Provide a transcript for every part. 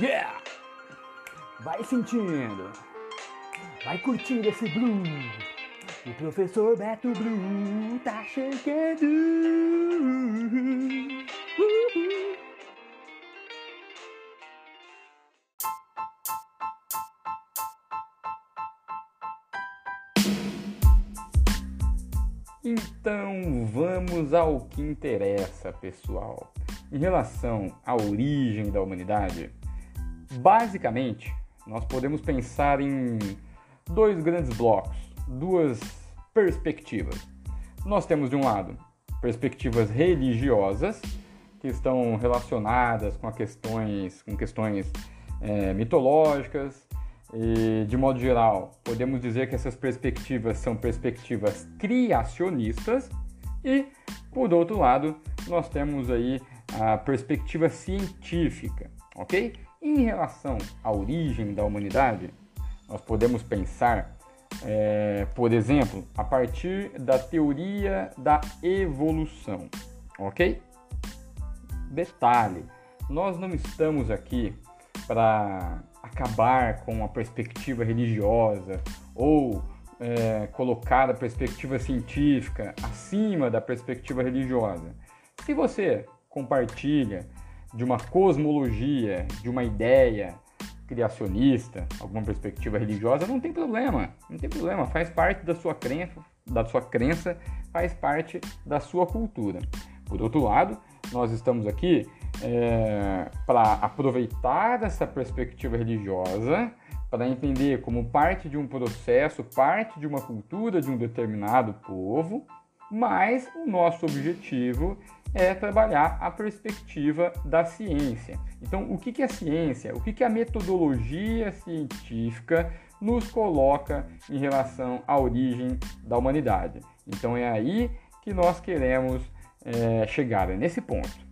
Yeah! Vai sentindo, vai curtindo esse blues. O professor Beto Blue tá chegando. Então vamos ao que interessa, pessoal. Em relação à origem da humanidade, basicamente nós podemos pensar em dois grandes blocos, duas perspectivas. Nós temos de um lado perspectivas religiosas que estão relacionadas com questões, com questões é, mitológicas, e, de modo geral, podemos dizer que essas perspectivas são perspectivas criacionistas e, por outro lado, nós temos aí a perspectiva científica, ok? Em relação à origem da humanidade, nós podemos pensar, é, por exemplo, a partir da teoria da evolução, ok? Detalhe, nós não estamos aqui para acabar com a perspectiva religiosa ou é, colocar a perspectiva científica acima da perspectiva religiosa. Se você compartilha de uma cosmologia, de uma ideia criacionista, alguma perspectiva religiosa, não tem problema, não tem problema, faz parte da sua crença, da sua crença, faz parte da sua cultura. Por outro lado, nós estamos aqui é, para aproveitar essa perspectiva religiosa, para entender como parte de um processo, parte de uma cultura de um determinado povo, mas o nosso objetivo é trabalhar a perspectiva da ciência. Então, o que é ciência? O que a metodologia científica nos coloca em relação à origem da humanidade? Então, é aí que nós queremos é, chegar, é nesse ponto.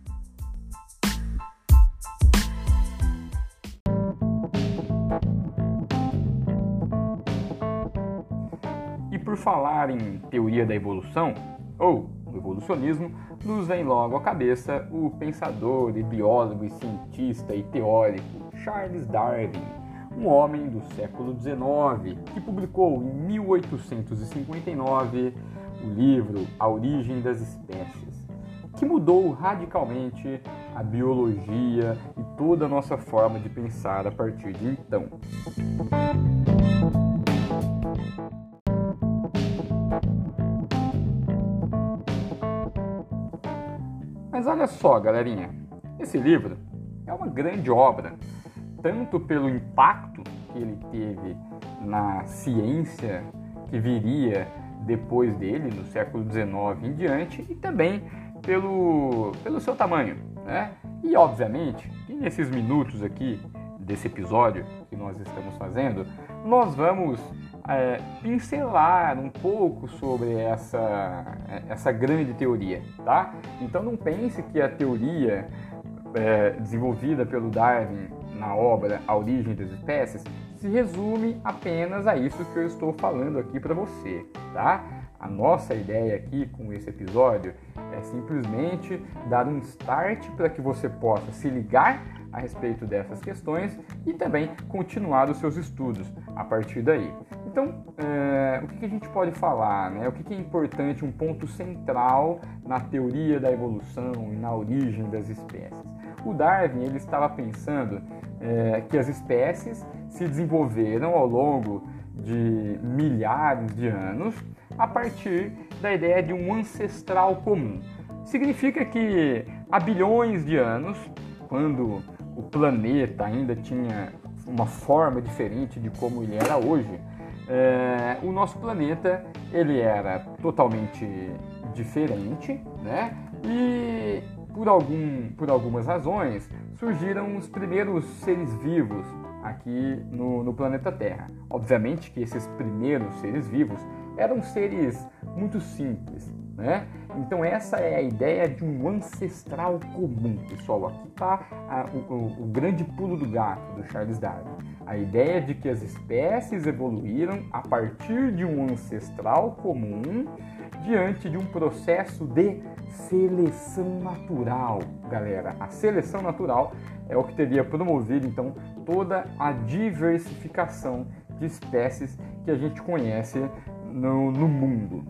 por falar em teoria da evolução, ou evolucionismo, nos vem logo à cabeça o pensador e biólogo e cientista e teórico Charles Darwin, um homem do século XIX que publicou em 1859 o livro A Origem das Espécies, que mudou radicalmente a biologia e toda a nossa forma de pensar a partir de então. Olha só, galerinha, esse livro é uma grande obra, tanto pelo impacto que ele teve na ciência que viria depois dele, no século XIX em diante, e também pelo, pelo seu tamanho. Né? E, obviamente, nesses minutos aqui desse episódio que nós estamos fazendo, nós vamos é, pincelar um pouco sobre essa, essa grande teoria, tá? Então não pense que a teoria é, desenvolvida pelo Darwin na obra A Origem das Espécies se resume apenas a isso que eu estou falando aqui para você, tá? A nossa ideia aqui com esse episódio é simplesmente dar um start para que você possa se ligar a respeito dessas questões e também continuar os seus estudos a partir daí. Então, é, o que, a gente pode falar? Né? O que, é importante, um ponto central na teoria da evolução e na origem das espécies? O Darwin ele estava pensando é, que as espécies se desenvolveram ao longo de milhares de anos a partir da ideia de um ancestral comum. Significa que há bilhões de anos, quando o planeta ainda tinha uma forma diferente de como ele era hoje, é, o nosso planeta ele era totalmente diferente, né? E por, algum, por algumas razões surgiram os primeiros seres vivos aqui no, no planeta Terra. Obviamente que esses primeiros seres vivos eram seres muito simples, né? Então essa é a ideia de um ancestral comum, pessoal. Aqui está o, o, o, grande pulo do gato do Charles Darwin. A ideia de que as espécies evoluíram a partir de um ancestral comum diante de um processo de seleção natural, galera. A seleção natural é o que teria promovido então toda a diversificação de espécies que a gente conhece no, no mundo.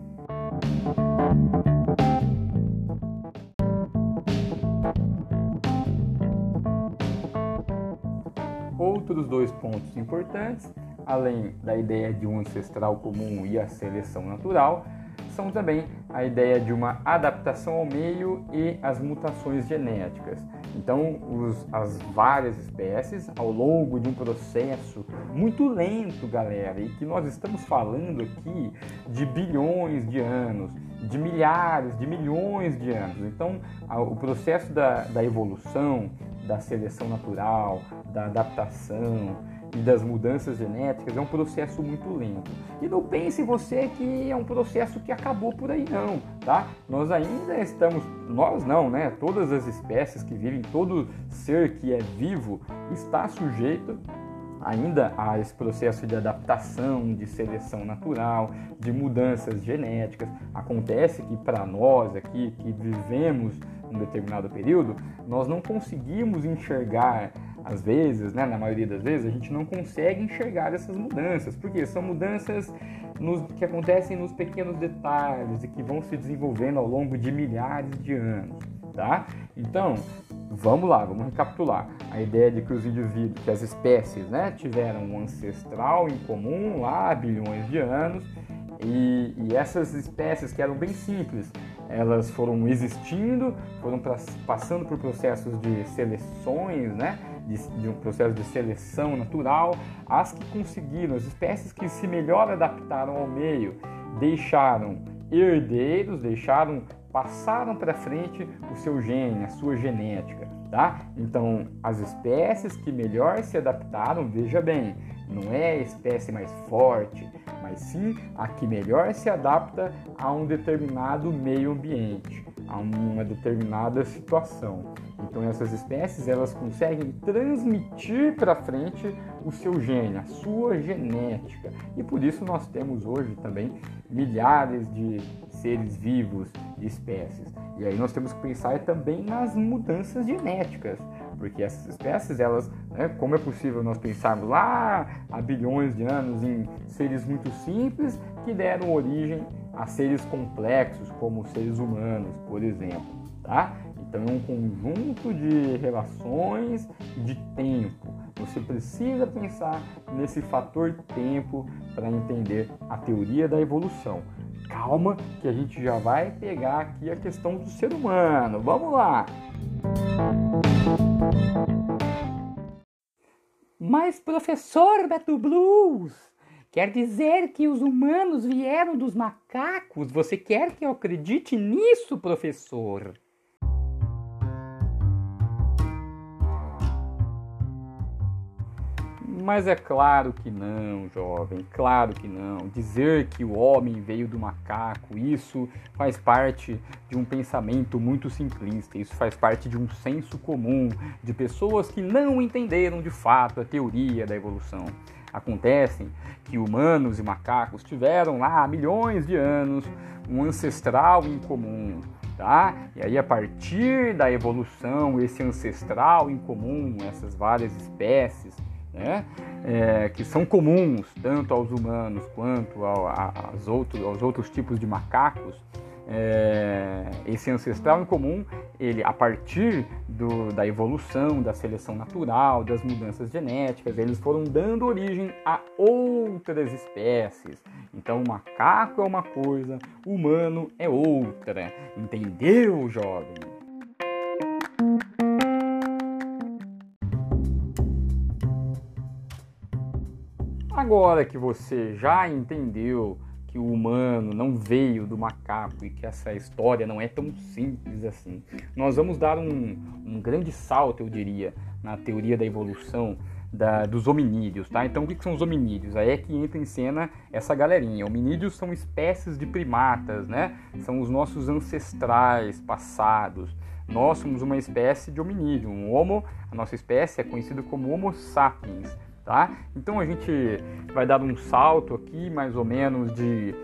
Dois pontos importantes, além da ideia de um ancestral comum e a seleção natural, são também a ideia de uma adaptação ao meio e as mutações genéticas. Então, os, as várias espécies, ao longo de um processo muito lento, galera, e que nós estamos falando aqui de bilhões de anos, de milhares, de milhões de anos. Então, o processo da, da evolução, da seleção natural, da adaptação, e das mudanças genéticas é um processo muito lento. E não pense você que é um processo que acabou por aí não, tá? Nós ainda estamos, nós não, né? Todas as espécies que vivem, todo ser que é vivo está sujeito ainda a esse processo de adaptação, de seleção natural, de mudanças genéticas. Acontece que para nós aqui que vivemos um determinado período, nós não conseguimos enxergar às vezes, né, na maioria das vezes, a gente não consegue enxergar essas mudanças, porque são mudanças nos, que acontecem nos pequenos detalhes e que vão se desenvolvendo ao longo de milhares de anos, tá? Então, vamos lá, vamos recapitular. A ideia de que os indivíduos, que as espécies, né, tiveram um ancestral em comum lá há bilhões de anos e, e essas espécies que eram bem simples, elas foram existindo, foram passando por processos de seleções, né? De, de, um processo de seleção natural, as que conseguiram, as espécies que se melhor adaptaram ao meio, deixaram herdeiros, deixaram, passaram para frente o seu gene, a sua genética, tá? Então, as espécies que melhor se adaptaram, veja bem, não é a espécie mais forte, mas sim a que melhor se adapta a um determinado meio ambiente, a uma determinada situação. Então essas espécies elas conseguem transmitir para frente o seu gene, a sua genética. E por isso nós temos hoje também milhares de seres vivos, de espécies. E aí nós temos que pensar também nas mudanças genéticas porque essas espécies, elas, né, como é possível nós pensarmos lá há bilhões de anos em seres muito simples que deram origem a seres complexos como seres humanos, por exemplo, tá? Então é um conjunto de relações de tempo. Você precisa pensar nesse fator tempo para entender a teoria da evolução. Calma que a gente já vai pegar aqui a questão do ser humano. Vamos lá. Mas, professor Beto Blues, quer dizer que os humanos vieram dos macacos? Você quer que eu acredite nisso, professor? Mas é claro que não, jovem, claro que não. Dizer que o homem veio do macaco, isso faz parte de um pensamento muito simplista, isso faz parte de um senso comum de pessoas que não entenderam de fato a teoria da evolução. Acontece que humanos e macacos tiveram lá milhões de anos um ancestral em comum, tá? E aí a partir da evolução, esse ancestral em comum, essas várias espécies, né? É, que são comuns tanto aos humanos quanto ao, aos, outros, aos outros tipos de macacos, é, esse ancestral em comum, ele a partir do, da evolução, da seleção natural, das mudanças genéticas, eles foram dando origem a outras espécies. Então, o macaco é uma coisa, o humano é outra. Entendeu, jovem? Agora que você já entendeu que o humano não veio do macaco e que essa história não é tão simples assim, nós vamos dar um, um grande salto, eu diria, na teoria da evolução da, dos hominídeos, tá? Então, o que, que são os hominídeos? Aí é que entra em cena essa galerinha. Hominídeos são espécies de primatas, né? São os nossos ancestrais passados. Nós somos uma espécie de hominídeo. Um homo, a nossa espécie é conhecida como Homo sapiens tá? Então a gente vai dar um salto aqui, mais ou menos de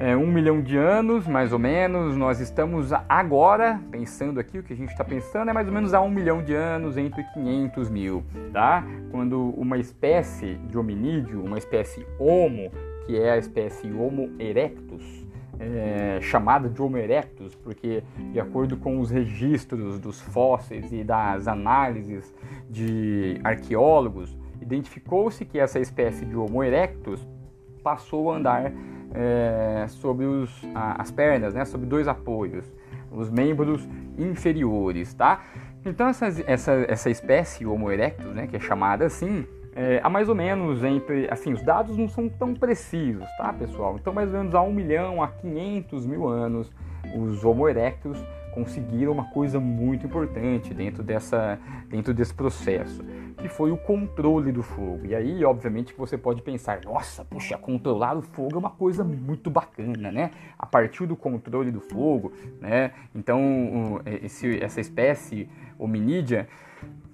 é, um milhão de anos, mais ou menos. Nós estamos agora, pensando aqui, o que a gente está pensando é mais ou menos há um milhão de anos, entre 500 mil, tá? Quando uma espécie de hominídeo, uma espécie Homo, que é a espécie Homo erectus, é, chamada de Homo erectus, porque, de acordo com os registros dos fósseis e das análises de arqueólogos, identificou-se que essa espécie de Homo erectus passou a andar é, sobre os, a, as pernas, né, sobre dois apoios, os membros inferiores, tá? Então essa, essa, essa espécie Homo erectus, né, que é chamada assim, é, há mais ou menos entre, assim, os dados não são tão precisos, tá, pessoal? Então mais ou menos há 1 milhão a 500 mil anos, os Homo erectus conseguiram uma coisa muito importante dentro, dessa, dentro desse processo que foi o controle do fogo. E aí, obviamente, você pode pensar, nossa, puxa, controlar o fogo é uma coisa muito bacana, né? A partir do controle do fogo, né? Então, esse, essa espécie hominídea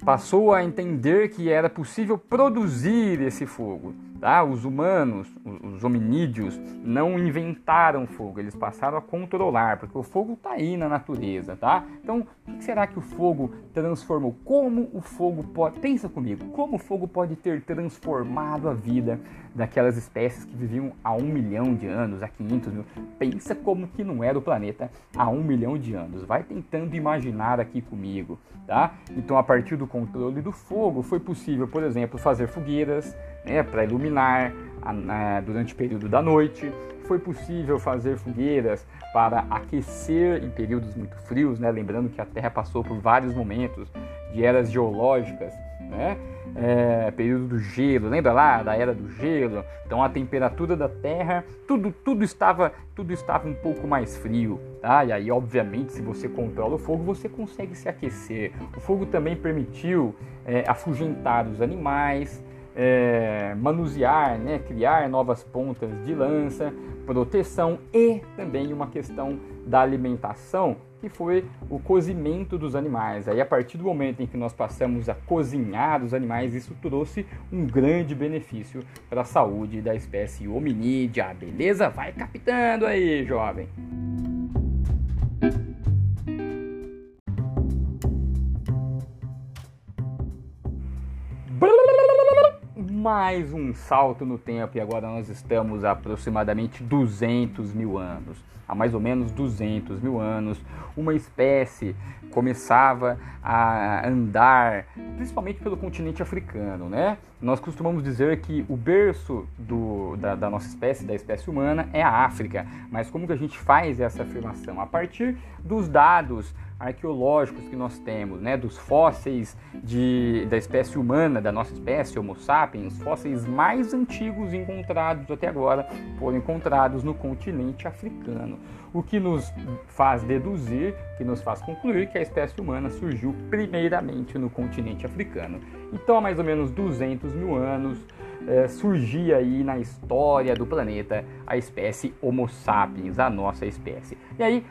passou a entender que era possível produzir esse fogo. Tá? Os humanos, os hominídeos, não inventaram fogo, eles passaram a controlar, porque o fogo está aí na natureza. Tá? Então, o que será que o fogo transformou? Como o fogo pode. Pensa comigo, como o fogo pode ter transformado a vida daquelas espécies que viviam há um milhão de anos, há 500 mil? Pensa como que não era o planeta há um milhão de anos. Vai tentando imaginar aqui comigo. Tá? Então, a partir do controle do fogo, foi possível, por exemplo, fazer fogueiras né, para iluminar a, a, durante o período da noite. Foi possível fazer fogueiras para aquecer em períodos muito frios, né? lembrando que a Terra passou por vários momentos de eras geológicas, né? É, período do gelo, lembra lá da era do gelo? Então a temperatura da Terra, tudo, tudo estava, tudo estava um pouco mais frio, tá? E aí, obviamente, se você controla o fogo, você consegue se aquecer. O fogo também permitiu é, afugentar os animais, é, manusear, né, criar novas pontas de lança, proteção e também uma questão da alimentação, que foi o cozimento dos animais. Aí a partir do momento em que nós passamos a cozinhar os animais, isso trouxe um grande benefício para a saúde da espécie hominídea. Beleza? Vai captando aí, jovem. Mais um salto no tempo e agora nós estamos a aproximadamente 200 mil anos. Há mais ou menos 200 mil anos, uma espécie começava a andar, principalmente pelo continente africano, né? Nós costumamos dizer que o berço do, da, da, nossa espécie, da espécie humana, é a África. Mas como que a gente faz essa afirmação? A partir dos dados arqueológicos que nós temos, né, dos fósseis de, da espécie humana, da nossa espécie Homo sapiens, fósseis mais antigos encontrados até agora foram encontrados no continente africano, o que nos faz deduzir, que nos faz concluir que a espécie humana surgiu primeiramente no continente africano. Então, há mais ou menos 200 mil anos, é, surgia aí na história do planeta a espécie Homo sapiens, a nossa espécie. E aí,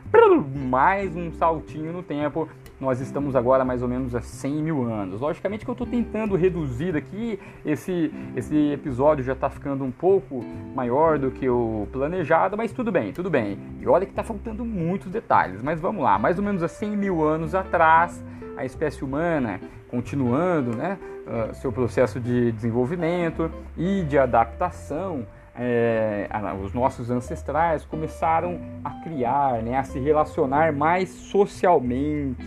mais um saltinho no tempo, nós estamos agora mais ou menos a 100 mil anos. Logicamente que eu estou tentando reduzir aqui, esse, esse episódio já está ficando um pouco maior do que o planejado, mas tudo bem, tudo bem. E olha que está faltando muitos detalhes, mas vamos lá, mais ou menos a 100 mil anos atrás, a espécie humana continuando né, uh, seu processo de desenvolvimento e de adaptação, é, os nossos ancestrais começaram a criar, né, a se relacionar mais socialmente,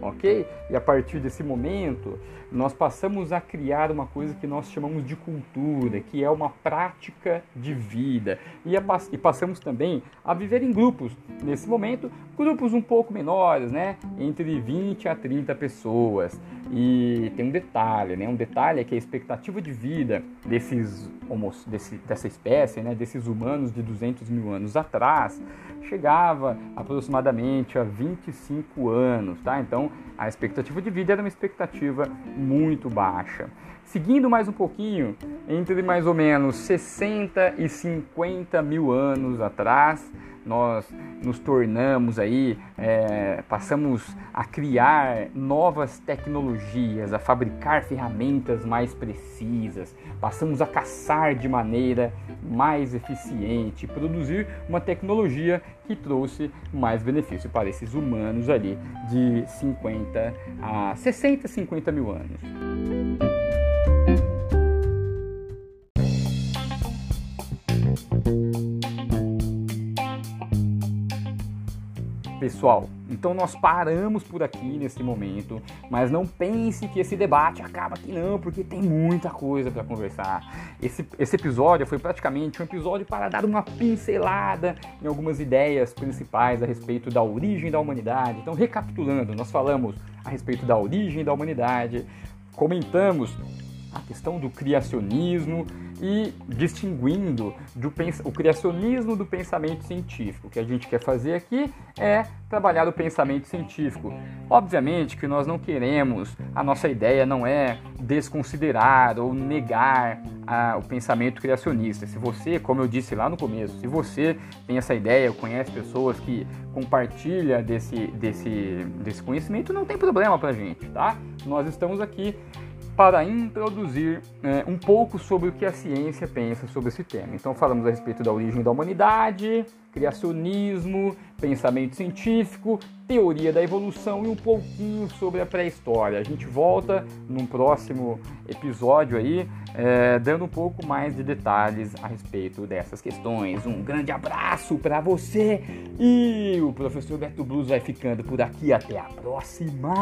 ok? E a partir desse momento, nós passamos a criar uma coisa que nós chamamos de cultura, que é uma prática de vida. E, a, e passamos também a viver em grupos. Nesse momento, grupos um pouco menores, né? Entre 20 a 30 pessoas. E tem um detalhe, né? Um detalhe é que a expectativa de vida desses homos, desse, dessa espécie, né? Desses humanos de 200 mil anos atrás, chegava aproximadamente a 25 anos, tá? Então, a expectativa de vida era uma expectativa muito baixa. Seguindo mais um pouquinho, entre mais ou menos 60 e 50 mil anos atrás, nós nos tornamos aí, é, passamos a criar novas tecnologias, a fabricar ferramentas mais precisas, passamos a caçar de maneira mais eficiente, produzir uma tecnologia que trouxe mais benefício para esses humanos ali de 50 a 60, 50 mil anos. Pessoal. Então nós paramos por aqui nesse momento, mas não pense que esse debate acaba aqui não, porque tem muita coisa para conversar. Esse, esse episódio foi praticamente um episódio para dar uma pincelada em algumas ideias principais a respeito da origem da humanidade. Então, recapitulando, nós falamos a respeito da origem da humanidade, comentamos a questão do criacionismo e distinguindo do, o criacionismo do pensamento científico. O que a gente quer fazer aqui é trabalhar o pensamento científico. Obviamente que nós não queremos, a nossa ideia não é desconsiderar ou negar a, o pensamento criacionista. Se você, como eu disse lá no começo, se você tem essa ideia, conhece pessoas que compartilham desse, desse, desse conhecimento, não tem problema pra gente, tá? Nós estamos aqui para introduzir é, um pouco sobre o que a ciência pensa sobre esse tema. Então, falamos a respeito da origem da humanidade, criacionismo, pensamento científico, teoria da evolução e um pouquinho sobre a pré-história. A gente volta num próximo episódio aí, é, dando um pouco mais de detalhes a respeito dessas questões. Um grande abraço para você e o professor Beto Blues vai ficando por aqui. Até a próxima!